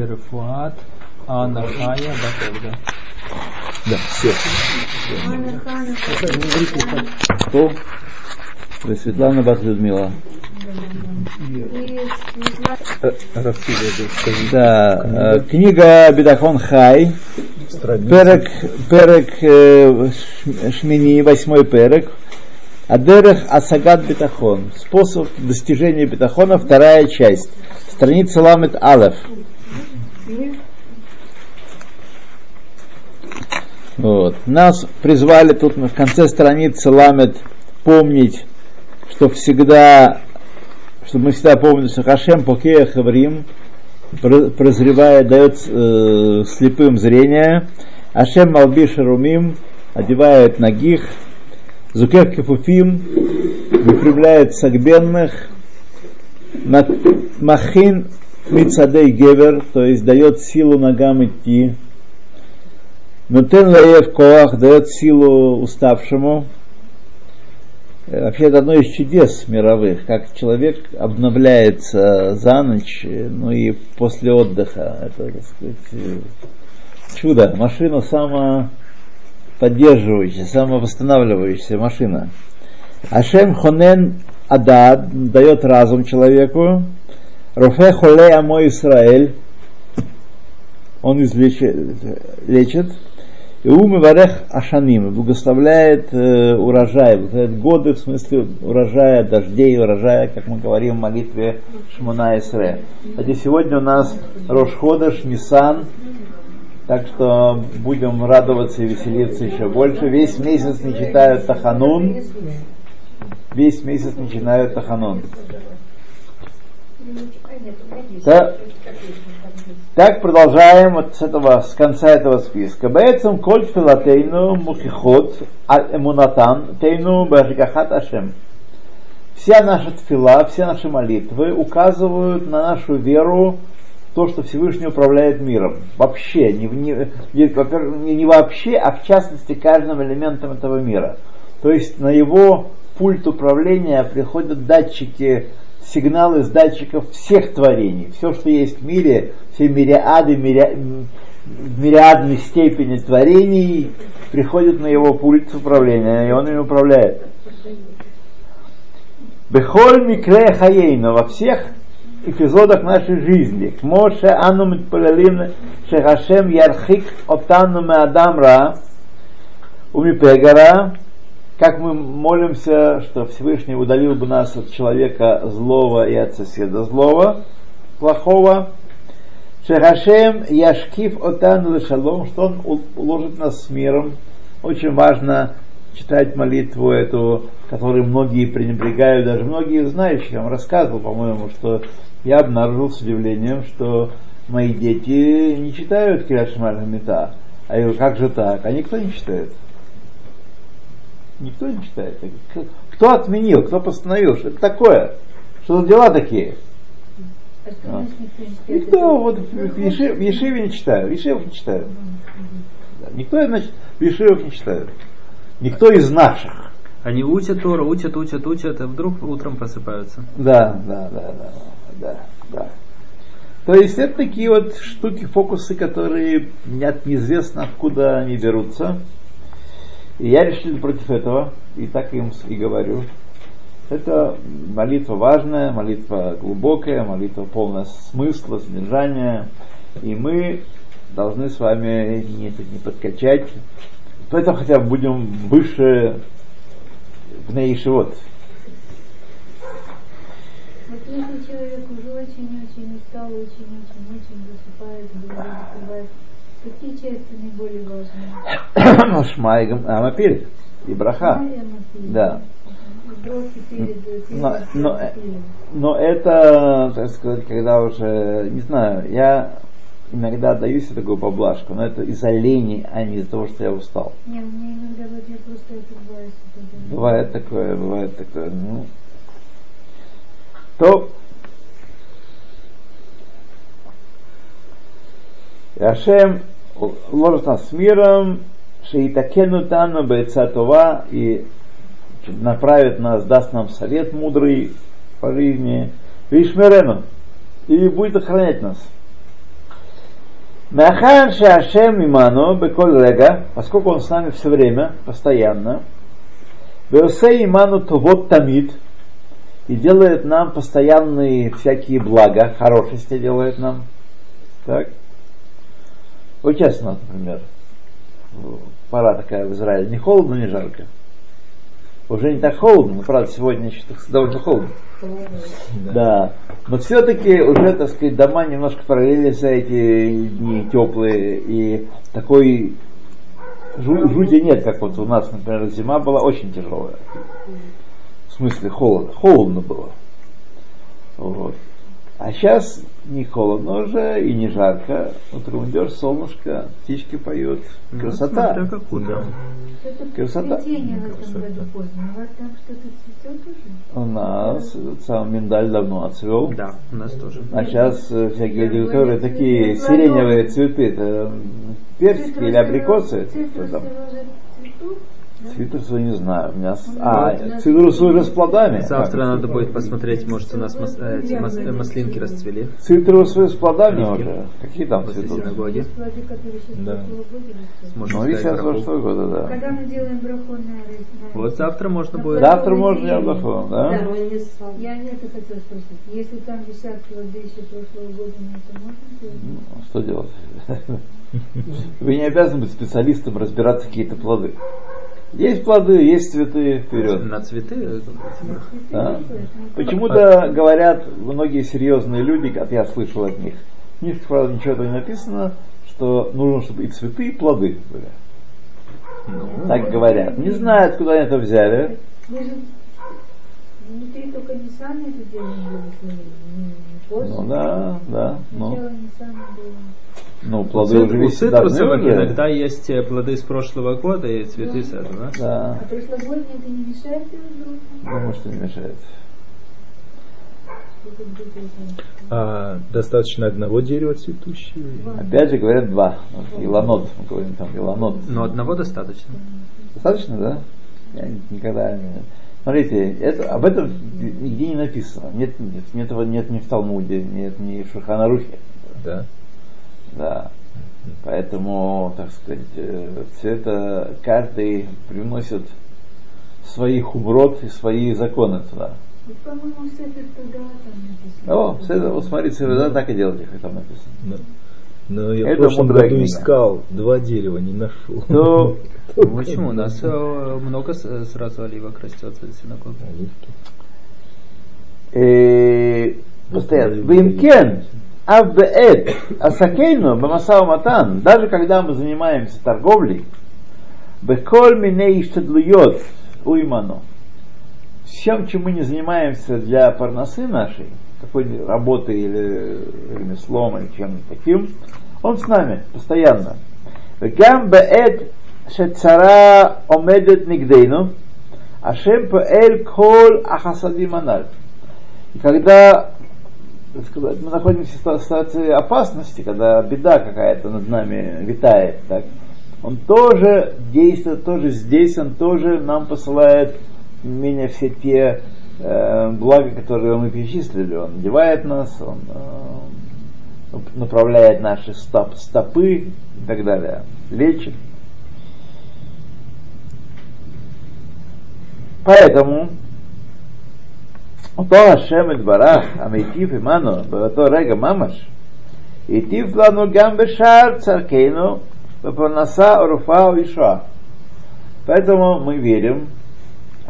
Берфуат, Анна Хая. Да, все. Кто? Светлана Бат Людмила. Да, э, книга Бедахон Хай, перек, перек э, Шмини, восьмой перек, Адерех Асагат Бетахон, способ достижения бетахона, вторая часть, страница Ламет Алеф. Вот. Нас призвали тут в конце страницы Ламет помнить, что всегда, чтобы мы всегда помнили, что Хашем Покея Хаврим прозревая, дает э, слепым зрение, Ашем Малбиш Румим одевает ногих, Зукер Кефуфим выпрямляет сагбенных, Махин Мицадей Гевер, то есть дает силу ногам идти, Нутен Лаев Коах дает силу уставшему. Э, вообще это одно из чудес мировых, как человек обновляется за ночь, ну и после отдыха. Это, так сказать, э, чудо. Машина самоподдерживающая, самовосстанавливающаяся машина. Ашем Хонен Адад дает разум человеку. Руфе Холе Амо Исраэль. Он излечит, лечит. И ум варех ашаним, благословляет э, урожай, благословляет годы в смысле урожая, дождей, урожая, как мы говорим в молитве Шмуна Исре. Кстати, сегодня у нас Рошходыш, Нисан, так что будем радоваться и веселиться еще больше. Весь месяц не читают Таханун, весь месяц не читают Таханун. Да. Так продолжаем вот с этого, с конца этого списка. Бэцем коль филатейну мухихот аль эмунатан тейну башгахат ашем. Вся наша тфила, все наши молитвы указывают на нашу веру в то, что Всевышний управляет миром. Вообще, не, не, не вообще, а в частности каждым элементом этого мира. То есть на его пульт управления приходят датчики сигналы с датчиков всех творений. Все, что есть в мире, все мириады, мири... мириадной степени творений приходят на его пульт управления, и он им управляет. Бехоль микре хаейна во всех эпизодах нашей жизни. Моше ану митпалалим шехашем ярхик отану меадамра умипегара как мы молимся, что Всевышний удалил бы нас от человека злого и от соседа злого, плохого. Шехашем яшкив отан шалом, что он уложит нас с миром. Очень важно читать молитву эту, которую многие пренебрегают, даже многие знающие. Я вам рассказывал, по-моему, что я обнаружил с удивлением, что мои дети не читают Кирашмаль Мета. А я говорю, как же так? А никто не читает. Никто не читает. Кто отменил, кто постановил, что это такое? Что за дела такие? А. Никто, вот в, Ешив, в Ешиве не читают, в Ешивах не читают. Да, никто, значит, в Ешивах не читают. Никто из наших. Они учат Тору, учат, учат, учат, а вдруг утром просыпаются. Да, да, да, да, да, да. То есть это такие вот штуки, фокусы, которые нет, неизвестно откуда они берутся. И я решил против этого, и так им и говорю. Это молитва важная, молитва глубокая, молитва полная смысла, содержания. И мы должны с вами не, не подкачать. Поэтому хотя бы будем выше в Нейшивот. Вот если человек уже очень-очень устал, очень-очень-очень засыпает, засыпает, Какие части наиболее важные? Шмай Амапиль и Браха. Да. Но, но, но это, так сказать, когда уже, не знаю, я иногда даю себе такую поблажку, но это из-за лени, а не из-за того, что я устал. Не, мне иногда вот я просто бывает. Бывает такое, бывает такое. Ну, то Ашем ложит нас с миром, Шеитакену Тану Бецатова и направит нас, даст нам совет мудрый по жизни, Вишмерену, и будет охранять нас. Махан Шашем Иману Беколь Рега, поскольку он с нами все время, постоянно, Беосе Иману Товот Тамид, и делает нам постоянные всякие блага, хорошести делает нам. Так. Вот сейчас у нас, например, пора такая в Израиле, не холодно, не жарко. Уже не так холодно, но правда сегодня еще довольно холодно. Да. Но все-таки уже, так сказать, дома немножко параллели за эти дни теплые и такой жу- жути нет, как вот у нас, например, зима была очень тяжелая. В смысле холодно. Холодно было. Вот. А сейчас не холодно уже и не жарко. Утром идешь, солнышко, птички поют. Красота. Ну, смотря как утром. Это Красота. цветение в этом году поздно. У вас там что-то цветет уже? У нас сам миндаль давно отцвел. Да, у нас тоже. А сейчас э, всякие люди, которые такие сиреневые цветы, это персики или абрикосы. Что Да? Цитрусовые не знаю. У меня... с- А, цитрусовые уже с плодами. Завтра Как? надо будет посмотреть, может у нас мас- э, эти мас- маслинки расцвели Цитрусовые с плодами Оливки. уже. Какие там после цветут? синагоги. Да. Сможем Ну и сейчас браху. прошлого года, да. Когда мы делаем браху на Вот завтра можно будет. Завтра можно делать браху, да? Я не это хотела спросить. Если там висят плоды еще прошлого года, на это можно делать? Ну, Что делать? Вы не обязаны быть специалистом разбираться какие-то плоды. Есть плоды, есть цветы, вперед. На цветы. Да. Почему-то говорят многие серьезные люди, как я слышал от них, в книжках, правда, ничего этого не написано, что нужно, чтобы и цветы, и плоды были. Ну, Так говорят. Не знаю, откуда они это взяли. Внутри только не сами это делали, не, не после. Ну да, да. Ну, Сначала не сами делали. ну У плоды уже у цитрусовых уже. иногда есть э, плоды с прошлого года и цветы с этого. Да. А прошлогодние это не мешает друг другу? Думаю, что не мешает. А достаточно одного дерева цветущего? Опять же говорят два. Иланот, мы говорим там Иланот. Но одного достаточно. Достаточно, да? Я никогда не... Смотрите, это, об этом нигде не написано. Нет, нет, нет, этого нет ни в Талмуде, нет ни в Шуханарухе. Да. Да. Поэтому, так сказать, э, все это каждый привносит свои хуброт и свои законы туда. Вот, по-моему, Сефер туда там написано. О, все это, вот смотрите, да, так и делайте, как там написано. Но, но я Это в прошлом году книга. искал, два дерева не нашел. То Ну, Почему? У нас э, много с- сразу оливок растет в синагоге. Оливки. э, постоянно. Вимкен, авбеэт, асакейну, бамасау матан, даже когда мы занимаемся торговлей, беколь миней иштадлуйот уйману, всем, чем мы не занимаемся для парносы нашей, какой-нибудь работой или ремеслом или чем-нибудь таким, он с нами постоянно. Гам беэт шецара омедет нигдейну, ашем паэль кол ахасадим аналь. И когда сказать, мы находимся в ситуации опасности, когда беда какая-то над нами витает, так, он тоже действует, тоже здесь, он тоже нам посылает менее все те э, блага, которые мы перечислили. Он одевает нас, он э, направляет наши стоп, стопы и так далее, лечит. Поэтому אותו השם יתברך, המיטיב עמנו באותו רגע ממש, היטיב לנו גם בשאר צרכנו בפרנסה או רפואה או ישועה. Поэтому мы верим, а-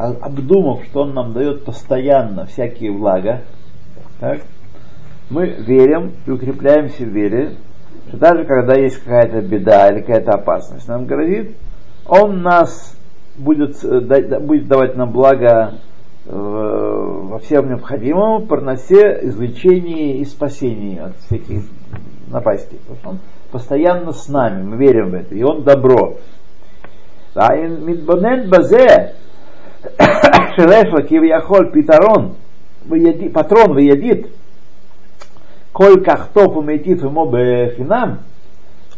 обдумав, что он нам дает постоянно всякие блага, так, мы верим и укрепляемся в вере, что даже когда есть какая-то беда или какая-то опасность нам грозит, он нас будет, э, будет давать нам благо э, во всем необходимом, парносе, извлечении и спасении от всяких напастей. Потому что он постоянно с нами, мы верим в это, и он добро. Да, и мидбонен базе, Шелешо кивьяхоль питарон, патрон выедит, коль кахтоп уметит ему бехинам,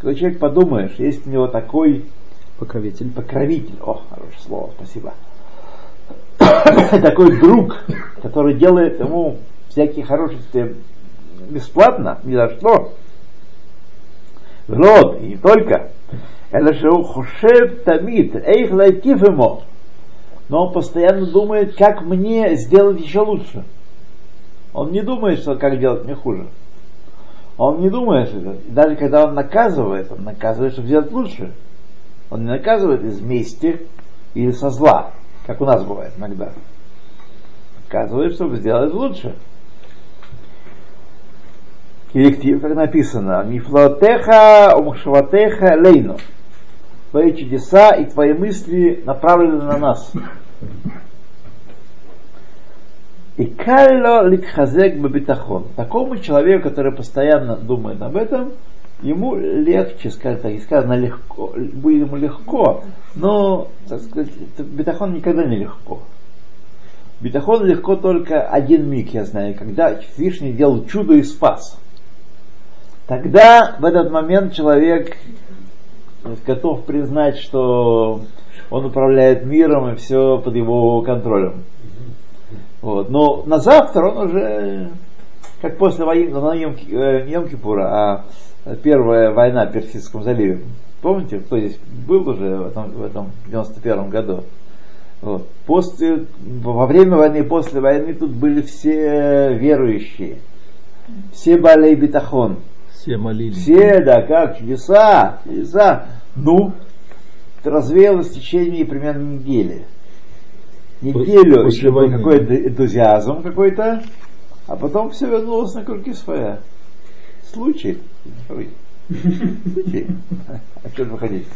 когда человек подумаешь, есть у него такой покровитель, покровитель, о, хорошее слово, спасибо, такой друг, который делает ему всякие хорошести бесплатно, ни за что, род, и не только, это же хушев тамит, эйх лайкиф ему, но он постоянно думает, как мне сделать еще лучше. Он не думает, что как делать мне хуже. Он не думает, что даже когда он наказывает, он наказывает, чтобы сделать лучше. Он не наказывает из мести или со зла, как у нас бывает иногда. Наказывает, чтобы сделать лучше. Коллектив, как написано, Мифлотеха, Умшаватеха, Лейну. Твои чудеса и твои мысли направлены на нас. И калло ликхазек бабитахон. Такому человеку, который постоянно думает об этом, ему легче, скажем так, и сказано легко, будет ему легко, но, так сказать, бетахон никогда не легко. Бетахон легко только один миг, я знаю, когда Всевышний делал чудо и спас. Тогда в этот момент человек готов признать, что он управляет миром и все под его контролем. Вот. Но на завтра он уже, как после войны, на Йом, Йом Кипура, а первая война в Персидском заливе. Помните, кто здесь был уже в этом, в этом 91 году? Вот. После, во время войны и после войны тут были все верующие. Все болей битахон. Все молились. Все, да, как, чудеса, чудеса. Ну, развеялось в течение примерно недели неделю После был какой-то энтузиазм какой-то, а потом все вернулось на круги своя. Случай. Случай. А что вы хотите?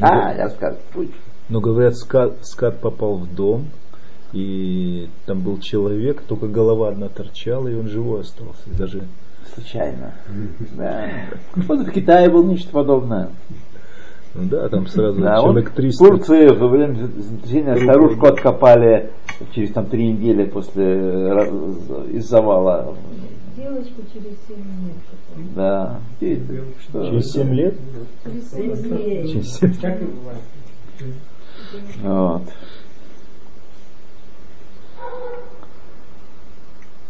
А, я сказал, случай. Но говорят, скат, скат попал в дом, и там был человек, только голова одна торчала, и он живой остался. Даже Случайно. Да. Вот в Китае было нечто подобное. ну да, там сразу Да, человек в 300. Турции во время землетрясения старушку откопали через там три недели после э, из завала. Девочку через 7 лет. Да. И что? Через 7 лет? Через 7 дней. Через семь. Вот.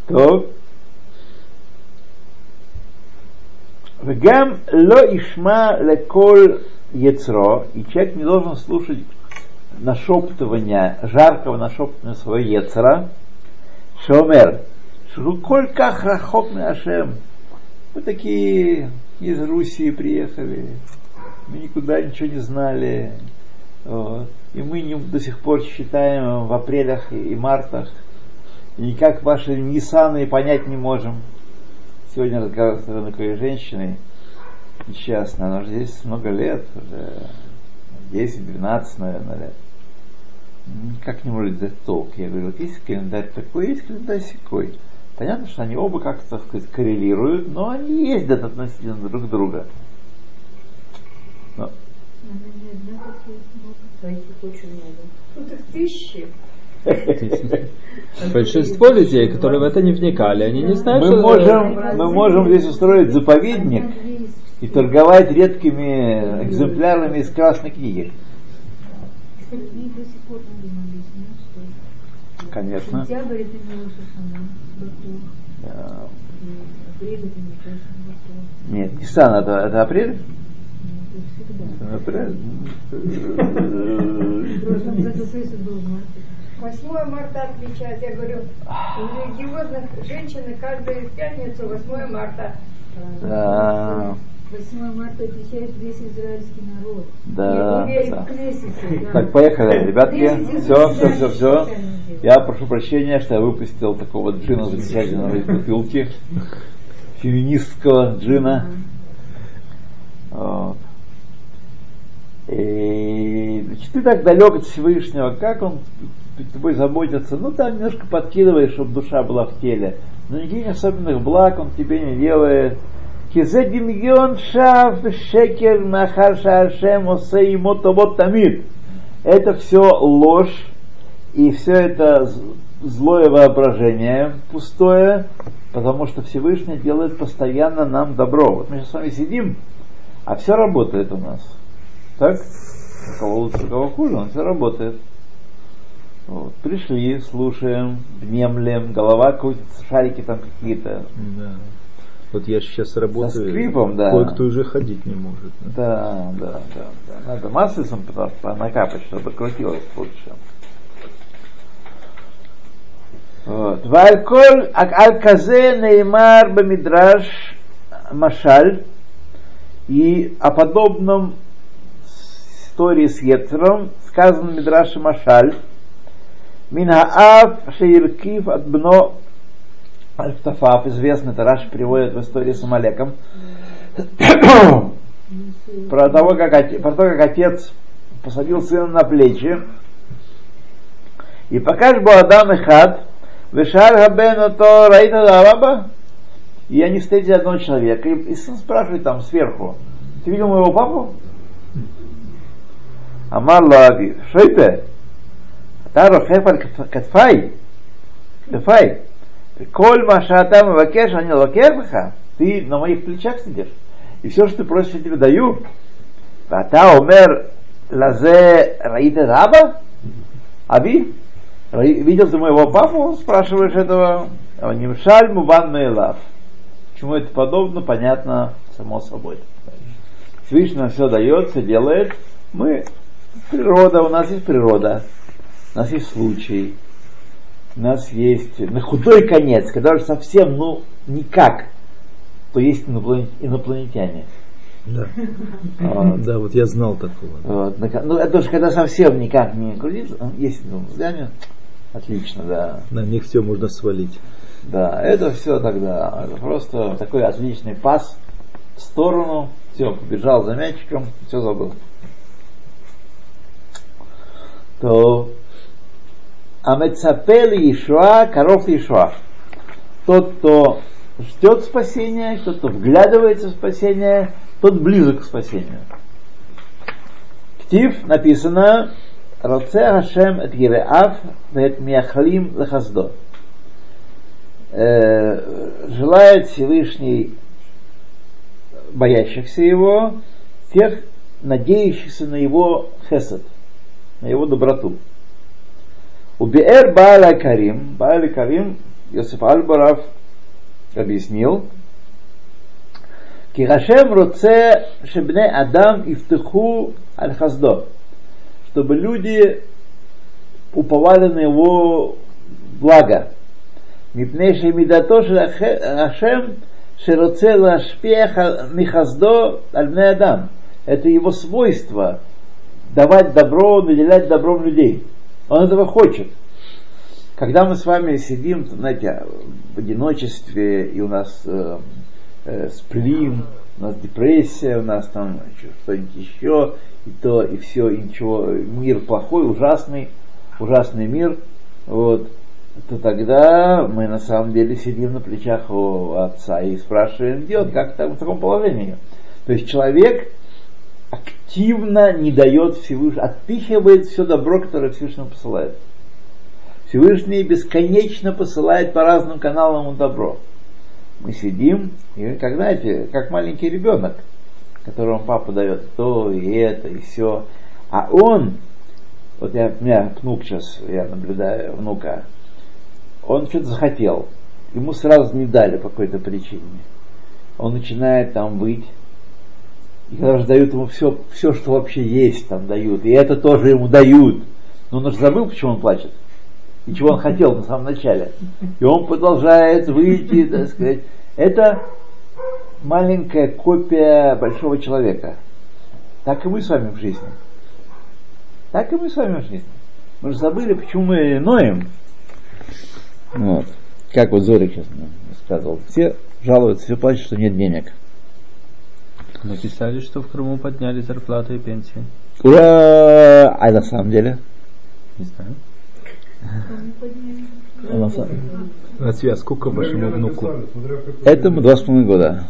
То. Вегам ло ишма леколь яцро, и человек не должен слушать нашептывания, жаркого нашептывания своего яцера, шомер, шруколь как рахок ашем. Мы такие из Руси приехали, мы никуда ничего не знали, вот. И мы не, до сих пор считаем в апрелях и, и мартах. И никак ваши Ниссаны понять не можем. Сегодня разговаривал с такой женщиной, несчастной, она уже здесь много лет, уже 10-12, наверное, лет. Никак не может дать толк. Я говорю, вот есть календарь такой, есть календарь секой. Понятно, что они оба как-то, так сказать, коррелируют, но они ездят относительно друг друга. Но Она не одна очень много. Ну так тысячи. Большинство людей, которые в это не вникали, они не знают, мы что можем, мы можем здесь устроить заповедник и торговать редкими экземплярами из красной книги. Конечно. Это не Апрель это. Нет, это, это апрель? Это. Апрель. В прошлом году был в марте. 8 марта отмечают. Я говорю, у религиозных женщин каждую пятницу 8 марта. Да, 8 марта отвечает весь израильский народ. да. да. Кнессете, да. Так, поехали, ребятки. Все, все, все, все. Я прошу прощения, что я выпустил такого джина замечательного из бутылки. Феминистского джина. Вот. И, значит, ты так далек от Всевышнего, как он тобой заботится, ну там немножко подкидываешь, чтобы душа была в теле. Но никаких особенных благ он тебе не делает. Кизе димгион шав шекер нахар шашем вот тамид. Это все ложь, и все это злое воображение пустое, потому что Всевышний делает постоянно нам добро. Вот мы сейчас с вами сидим, а все работает у нас. Так? У кого лучше, у кого хуже, но все работает. Вот. Пришли, слушаем, внемлем, голова крутится, шарики там какие-то. Да. Вот я сейчас работаю, скрипом, да. кое-кто уже ходить не может. да. Да, да, да, да. Надо маслицем просто накапать, чтобы крутилось лучше. Вот. Вальколь аль-казе неймар бамидраш машаль. И о подобном истории с Ецером сказано в Мидраше Машаль. Минаав шеиркив от бно Аль-Ктафав, известный, это Раш переводит в истории с Амалеком. про, того, как, оте- про то, как отец посадил сына на плечи. И пока ж был Адам и Хад, Вишар Хабен то Раита Даваба, и они встретили одного человека, и, и сын спрашивает там сверху, ты видел моего папу? Амар Лави, это? Таро Хефаль Катфай, Катфай, Коль Машата Мавакеш, они лакербаха, ты на моих плечах сидишь, и все, что ты просишь, я тебе даю. ואתה אומר לזה ראית את אבא? אבי? ראי- видел ты моего папу? Спрашиваешь этого. Нимшаль мубан мейлав. Чему это подобно, понятно само собой. Всевышний нам все дает, все делает. Мы, природа, у нас есть природа, у нас есть случай, у нас есть на худой конец, когда уже совсем, ну, никак, то есть инопланет- инопланетяне. Да. Вот. да, вот я знал такого. Вот, ну, это уж когда совсем никак не крутится, ну, есть ну, взглянет, отлично, да. На них все можно свалить. Да, это все тогда, это просто такой отличный пас в сторону, все, побежал за мячиком, все забыл. То Амецапели Ишуа, коров Ишуа. Тот, кто ждет спасения, тот, кто вглядывается в спасение, тот близок к спасению. Ктив написано Роце Хашем эт Гиреав вет Миахлим лехаздо. Э, Желает Всевышний боящихся его, тех, надеющихся на его хесед, на его доброту. Убиэр Бааля Карим, Бааля Карим, Йосиф Альбаров объяснил, Кирашем Роце Шебне Адам Ифтеху Аль Хаздо, чтобы люди уповали на его благо. Мипнейший Мидатоши Ашем Широце Лашпеха Михаздо Альбне Адам. Это его свойство давать добро, наделять добром людей. Он этого хочет. Когда мы с вами сидим, знаете, в одиночестве, и у нас э, э, сплин, у нас депрессия, у нас там что-нибудь еще, и то, и все, и ничего, мир плохой, ужасный, ужасный мир, вот, то тогда мы на самом деле сидим на плечах у отца и спрашиваем, делать как там в таком положении. То есть человек активно не дает Всевышнему, отпихивает все добро, которое Всевышний посылает. Всевышний бесконечно посылает по разным каналам ему добро. Мы сидим, и как знаете, как маленький ребенок, которому папа дает то и это, и все. А он, вот я, у меня внук сейчас, я наблюдаю внука, он что-то захотел. Ему сразу не дали по какой-то причине. Он начинает там быть. И когда же дают ему все, все, что вообще есть, там дают. И это тоже ему дают. Но он уже забыл, почему он плачет. И чего он хотел на самом начале. И он продолжает выйти, так сказать. Это маленькая копия большого человека. Так и мы с вами в жизни. Так и мы с вами в жизни. Мы же забыли, почему мы ноем. Вот. Как вот Зорик сейчас сказал. Все жалуются, все плачут, что нет денег. Написали, что в Крыму подняли зарплаты и пенсии. Ура! А на самом деле? Не знаю. А на связь, сколько вашему внуку? Этому два с половиной года.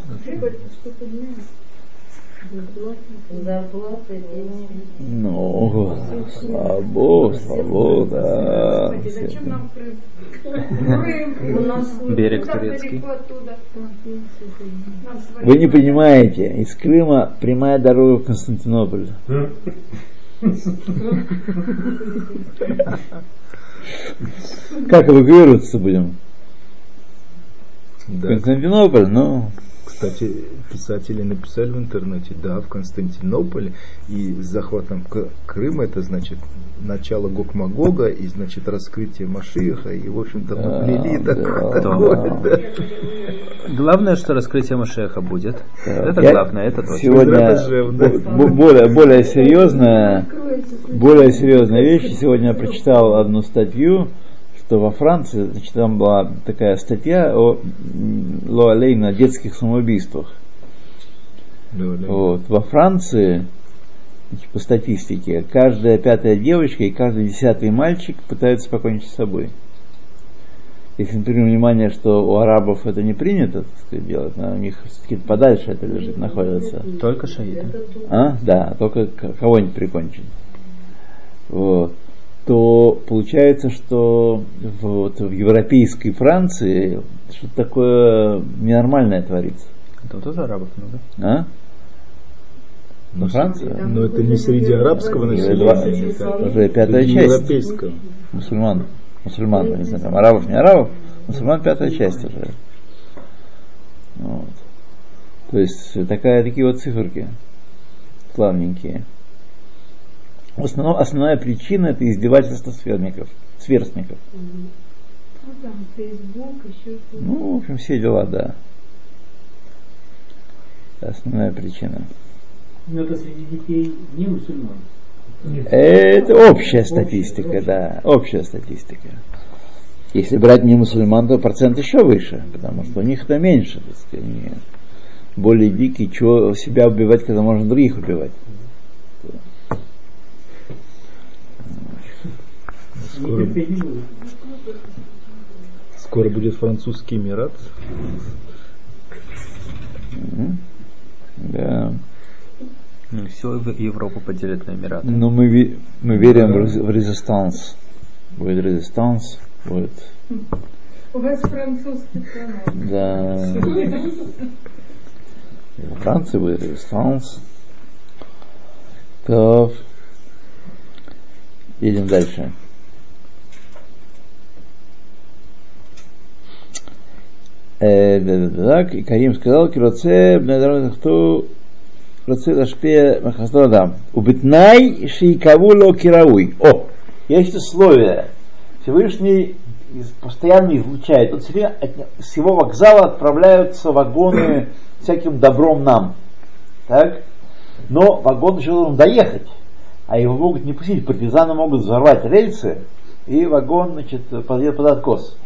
Зарплата, деньги. Ну, слава Богу, слава Богу, да. Зачем нам Крым? Крым, у нас Берег турецкий. Вы не понимаете, из Крыма прямая дорога в Константинополь. Как эвакуироваться будем? Да. Константинополь, ну, Кстати, писатели написали в интернете, да, в Константинополе и с захватом К- Крыма это значит начало Гокмагога и значит раскрытие Машиха и в общем-то поплели да, такое, да. такое, да. Главное, что раскрытие Машеха будет. Это Я главное, это точно. Сегодня более, более серьезная, более серьезная вещь. Сегодня я прочитал одну статью, что во Франции, значит, там была такая статья о Луалейна детских самоубийствах. Вот. Во Франции, значит, по статистике, каждая пятая девочка и каждый десятый мальчик пытаются покончить с собой. Если мы примем внимание, что у арабов это не принято так сказать, делать, но у них все-таки подальше это лежит, находится. Только шаиды. А? Да, только кого-нибудь прикончить. Вот. То получается, что вот в европейской Франции что-то такое ненормальное творится. Там тоже арабов много. А? Ну, Во Франции? Но это не среди арабского населения. никак. уже пятая Это часть. Европейского. Мусульман. Мусульман, не знаю, там арабов, не арабов, мусульман пятая часть уже. Вот. То есть такая, такие вот циферки славненькие. Основном, основная причина это издевательство сверстников. сверстников. Ну там Фейсбук, еще что-то. Ну, в общем, все дела, да. Основная причина. Но это среди детей не мусульман. Это общая статистика, да, общая статистика. Если брать не мусульман, то процент еще выше, потому что у них это меньше, так сказать, они более дикие, чего себя убивать, когда можно других убивать. Скоро, скоро будет французский Эмират. Да. Ну, все Европу поделят на Эмираты. Но мы, ве- мы верим в, рез- в резистанс. Будет резистанс, будет, У вас французский канал. да. И Во Франции будет резистанс. То едем дальше. Э, да-да-да, и Карим сказал, Кироце, Бнедарахту, Роце Лашпе Махаздрадам. Убитнай Шейкавуло Кирауй. О, есть условия. Всевышний постоянно излучает. Вот с его вокзала отправляются вагоны всяким добром нам. Так? Но вагон еще должен доехать. А его могут не пустить. Партизаны могут взорвать рельсы, и вагон значит, подъедет под откос.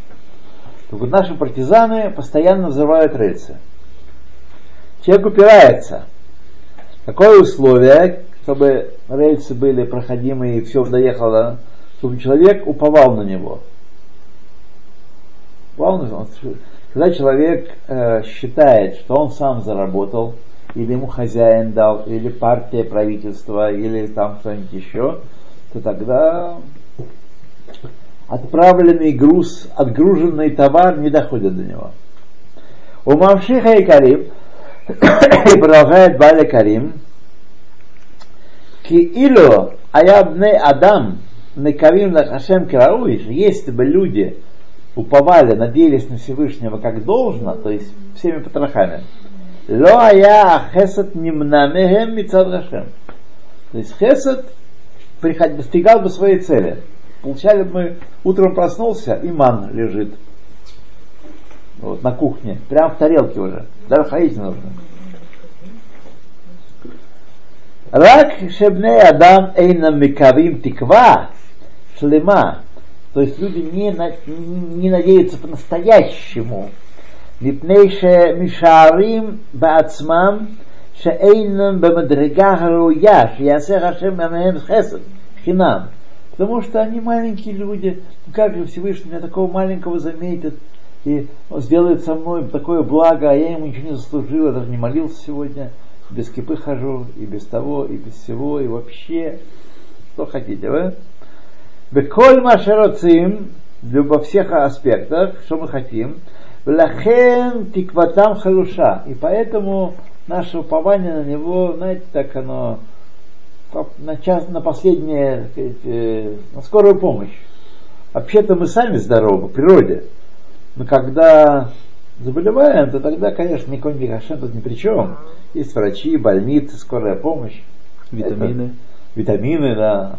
Вот наши партизаны постоянно взрывают рельсы. Человек упирается. Какое условие, чтобы рельсы были проходимые и все доехало, чтобы человек уповал на него? Него. Когда человек э, считает, что он сам заработал, или ему хозяин дал, или партия, правительство, или там кто-нибудь еще, то тогда отправленный груз, отгруженный товар не доходит до него. У Мамшиха и Карим, и продолжает Баля Карим, Киило аябне Адам накавим на Хашем Карауиш, если бы люди уповали, надеялись на Всевышнего как должно, то есть всеми потрохами, ло ая хесед нимнамехем мицад Хашем. То есть приход- достигал бы своей цели. Получали мы, утром проснулся, и ман лежит. Вот, на кухне. Прямо в тарелке уже. Даже ходить не нужно. Рак шебне адам эйнам микавим тиква шлема. То есть люди не, не надеются по-настоящему. Мипнейше мишарим баацмам шеэйнам бамадрегахару яш ясе хашем амэм хесед хинам. Потому что они маленькие люди. Как же Всевышний меня такого маленького заметит и сделает со мной такое благо, а я ему ничего не заслужил, я даже не молился сегодня, без кипы хожу, и без того, и без всего, и вообще, что хотите, вы? Беколь машероцим, во всех аспектах, что мы хотим, Лахен тикватам халуша. И поэтому наше упование на него, знаете, так оно на, час, на последнее, сказать, э, на скорую помощь. Вообще-то мы сами здоровы по природе. Но когда заболеваем, то тогда, конечно, никакой Михашем тут ни при чем. Есть врачи, больницы, скорая помощь. Витамины. Это витамины, да,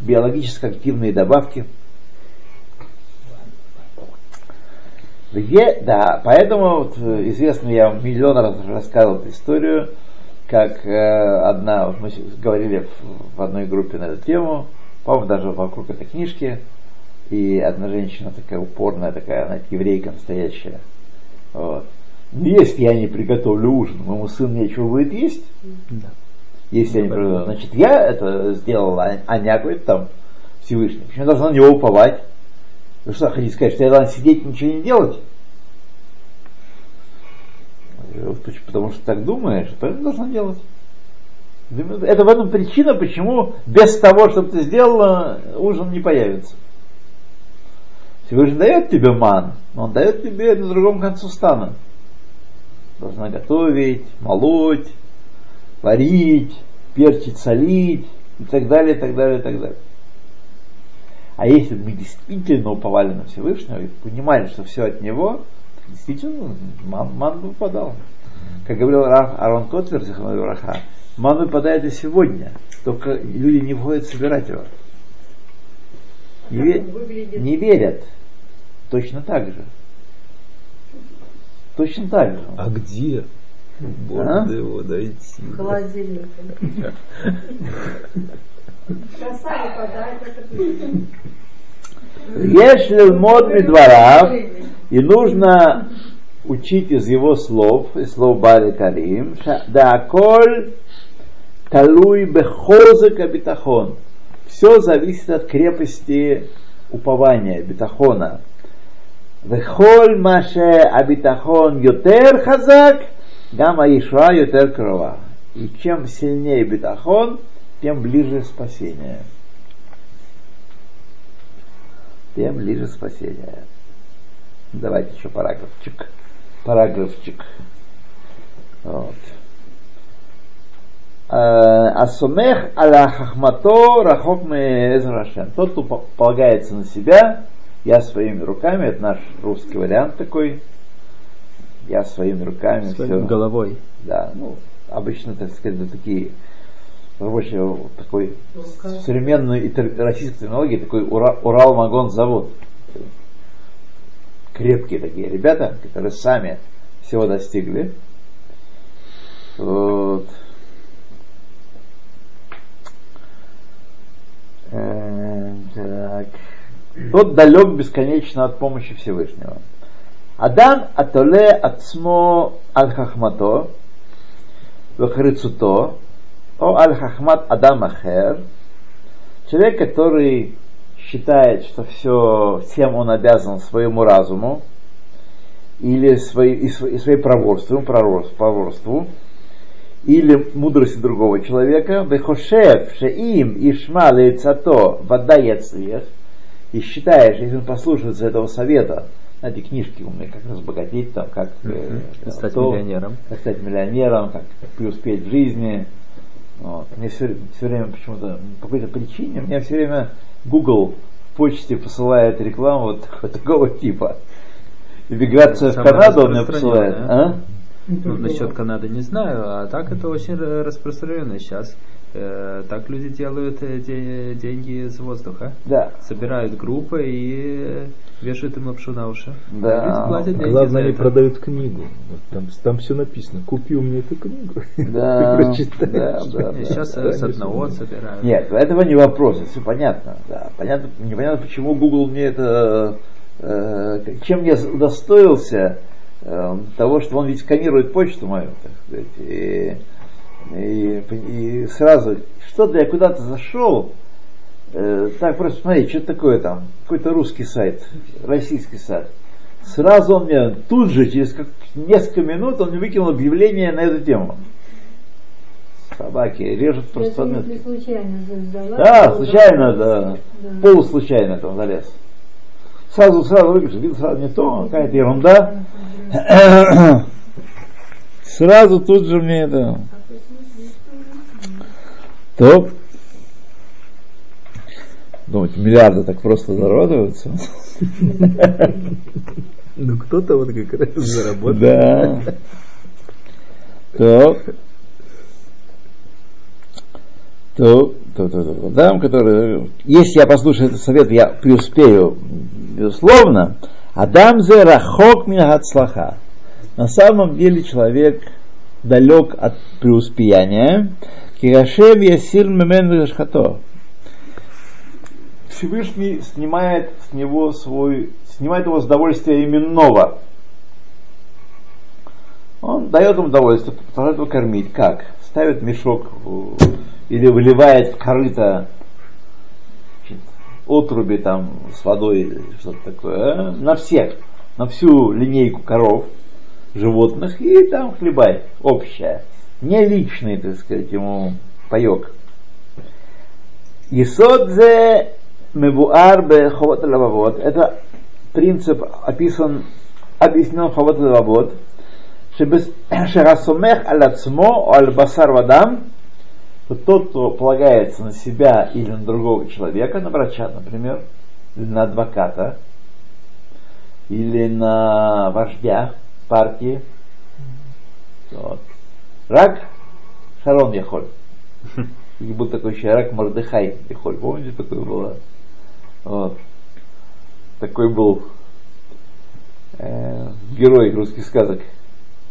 биологически активные добавки. Где, да, поэтому вот, э, известно, я миллион раз рассказывал эту историю, как э, одна, вот мы говорили в, одной группе на эту тему, по-моему, даже вокруг этой книжки, и одна женщина такая упорная, такая, она еврейка настоящая. Вот. «Ну, Если я не приготовлю ужин, моему сыну нечего будет есть. Да. Если я не приготовлю, значит, я это сделал, а, не говорит там Всевышний. Почему я должна на него уповать? Вы что, хотите сказать, что я должна сидеть и ничего не делать? Э, Потому что так думаешь, поэтому должна делать. Это в этом причина, почему без того, чтобы ты сделала, ужин не появится. Всевышний дает тебе ман, но он дает тебе на другом концу стана. Должна готовить, молоть, варить, перчить, солить и так далее, и так далее, и так далее. А если бы мы действительно уповали на Всевышнего и понимали, что все от Него, действительно ман, ман выпадал. Как говорил Арон Котлер, Раха, ман выпадает и сегодня, только люди не входят собирать его. Не, ве- не верят. Точно так же. Точно так же. А где? Бог А? его дойти. В холодильнике. Коса выпадает, это точно. Если мод медварав, и нужно учить из его слов, из слов Бари Карим, да коль талуй бехозык битахон. Все зависит от крепости упования, битахона. Вехоль маше абитахон йотер хазак, гам аишва йотер крова. И чем сильнее битахон, тем ближе спасение. Тем ближе спасение. Давайте еще параграфчик. Параграфчик. Вот. Э, Асумех аля хахмато рахок Эзрашем. Тот, кто по- полагается на себя, я своими руками, это наш русский вариант такой, я своими руками Своей все. головой. Да, ну, обычно, так сказать, такие рабочие, вот такой современной и тер- российской терминологии, такой Ура- Урал-Магон завод. Крепкие такие ребята, которые сами всего достигли. Вот. Э, так. Тот далек бесконечно от помощи Всевышнего. Адам атоле ацмо аль хахмато вахрицуто о аль хахмат адам ахер человек, который считает, что все, всем он обязан своему разуму или своей, и, и своей проворству, проворству, или мудрости другого человека, вехошев шеим ишма лейцато вода яцлех, и считаешь, если он послушается этого совета, знаете, книжки у меня, как разбогатеть, там, как, э. Стать то, миллионером. как стать миллионером, как преуспеть в жизни. Вот. Мне все, время почему-то, по какой-то причине, мне все время Google в почте посылает рекламу вот такого, типа. Иммиграция в Канаду он мне посылает. А? Ну, насчет Канады не знаю, а так это очень р- распространено сейчас. Э, так люди делают э, де- деньги из воздуха. Да. Собирают группы и вешают им лапшу на уши. Да. Люди платят деньги Главное, они это. продают книгу. Вот там, там все написано. Купи у меня эту книгу. Да, Ты прочитаешь. да, да, да. сейчас э, да, с одного собирают. Нет, этого не вопрос, это все понятно. Да. понятно. Непонятно, почему Google мне это... э, чем я удостоился э, того, что он ведь сканирует почту мою, так сказать, и, и, и сразу, что-то я куда-то зашел, э, так просто смотри, что такое там, какой-то русский сайт, российский сайт. Сразу он мне, тут же, через как, несколько минут, он мне выкинул объявление на эту тему. Собаки режут просто если случайно. Да, случайно, да. Да. Полуслучайно там залез. Сразу, сразу выключил, видел, сразу не то, какая-то ерунда. Сразу тут же мне это... То. Думаете, миллиарды так просто зарабатываются? Ну кто-то вот как раз заработал. Да. То, то, то, то, то, там, который, если я послушаю этот совет, я преуспею, безусловно. Адам зе рахок минагацлаха. На самом деле человек далек от преуспеяния. Кирашем ясир мемен вешхато. Всевышний снимает с него свой, снимает его с удовольствия именного. Он дает ему удовольствие, продолжает его кормить. Как? Ставит мешок или выливает в корыто отруби там с водой или что-то такое. а? На всех, на всю линейку коров, животных и там хлебай, общая. Не личный, так сказать, ему паек. Исодзе мебуар бе ховот лававот. Это принцип описан, объяснен в ховот лававот. Шерасумех аль ацмо аль басар вадам. Тот, кто полагается на себя или на другого человека, на врача, например, или на адвоката, или на вождя партии, вот. Рак Шарон Яхоль. И был такой еще Рак Мордыхай Яхоль. Помните, такое было? Вот. Такой был э, герой русских сказок.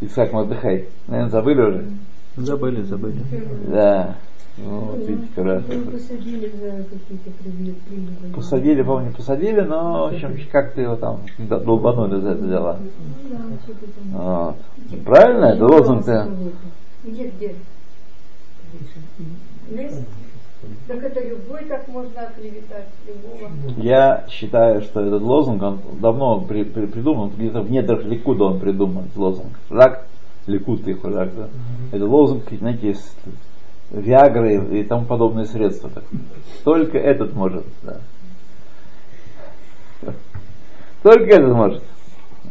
Исаак Мордыхай. Наверное, забыли уже? Забыли, забыли. Да. Вот, видите, как Его посадили за какие-то приметы. Посадили, помню, посадили, но, в общем, как-то его там долбанули за это дело. Ну. Вот. Правильно? Это лозунг-то. Где, где? Лес? Так это любой так можно оклеветать, любого. Я считаю, что этот лозунг, он давно при- при- придуман, где-то в недрах Ликуда он придуман, этот лозунг. Рак, Ликут и рак, да. Это лозунг, знаете, с Виагры и тому подобные средства. Так. Только этот может, да. Только этот может.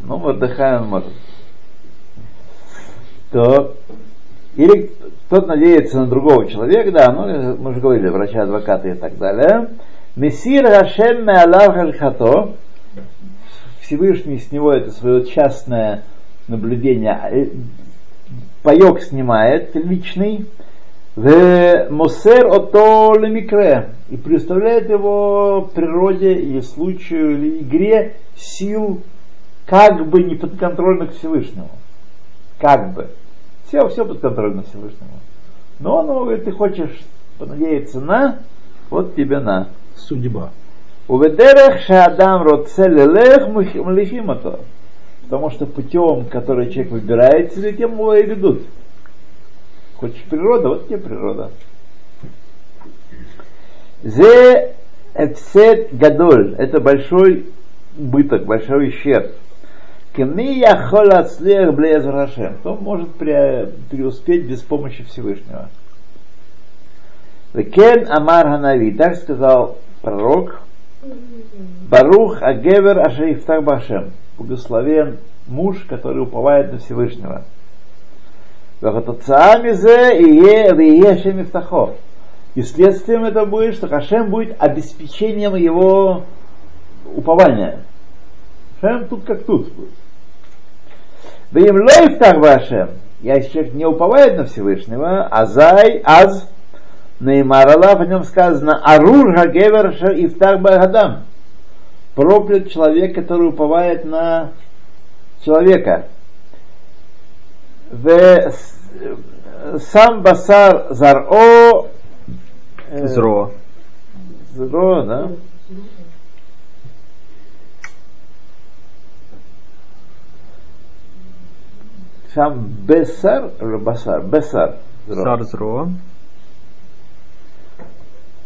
Ну, отдыхаем он может. То или тот надеется на другого человека, да, ну, мы же говорили, врача, адвоката и так далее. Мессир Хашем Меалав Всевышний с него это свое частное наблюдение, э, паек снимает личный, в Мосер ото лемикре и представляет его природе или случаю или игре сил как бы не подконтрольных Всевышнему. Как бы. Все, все подконтрольно Всевышнему. Но он говорит, ты хочешь понадеяться на, вот тебе на. Судьба. Уведерех шаадам роцелелех млихимато. Потому что путем, который человек выбирает себе, тем его и ведут. Хочешь природа, вот тебе природа. Зе эфсет гадоль. Это большой убыток, большой ущерб. Кеми яхол ацлех блеяз Рашем. Кто может пре- преуспеть без помощи Всевышнего? Векен Амар Ханави. Так сказал пророк. Барух Агевер Ашаифтах Башем. Благословен муж, который уповает на Всевышнего. Зе и следствием это будет, что Хашем будет обеспечением его упования. Хашем тут как тут будет. Да им лоифтах Башем. Если человек не уповает на Всевышнего, азай, аз, Неймар Аллах, о нем сказано, Арур Хагевер Ифтах Багадам. Проклят человек, который уповает на человека. В сам басар заро э, Зро. зро, да? Бесар или басар? Бесар. зро. Зро.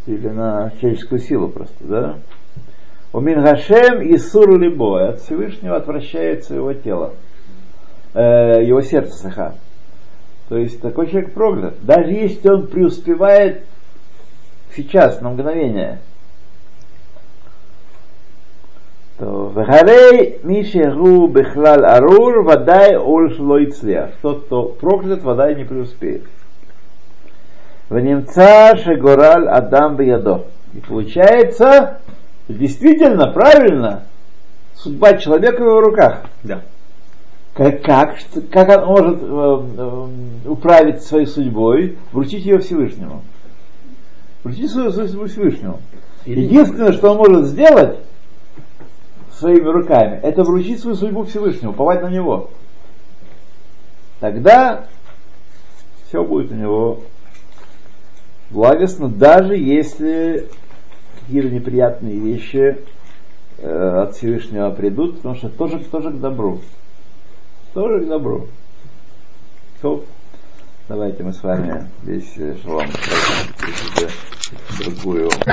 или на человеческую силу просто, да? У Мингашем и Сур Либо, от Всевышнего отвращается его тело, э, его сердце саха. То есть такой человек проклят. Даже если он преуспевает сейчас, на мгновение, то Вахарей Мишеру Бехлал Арур Вадай Оль Шлоицлях. Тот, кто проклят, вода не преуспеет. Ванемца Шегораль Адам Биядо. И получается, действительно, правильно, Судьба человека в его руках. Да. Как, как, как он может э, э, управить своей судьбой, вручить ее Всевышнему? Вручить свою судьбу Всевышнему. Единственное, что он может сделать своими руками, это вручить свою судьбу Всевышнему, уповать на него. Тогда все будет у него благостно, даже если какие-то неприятные вещи э, от Всевышнего придут, потому что тоже, тоже к добру. Тоже к добру. То, давайте мы с вами весь э, шалом другую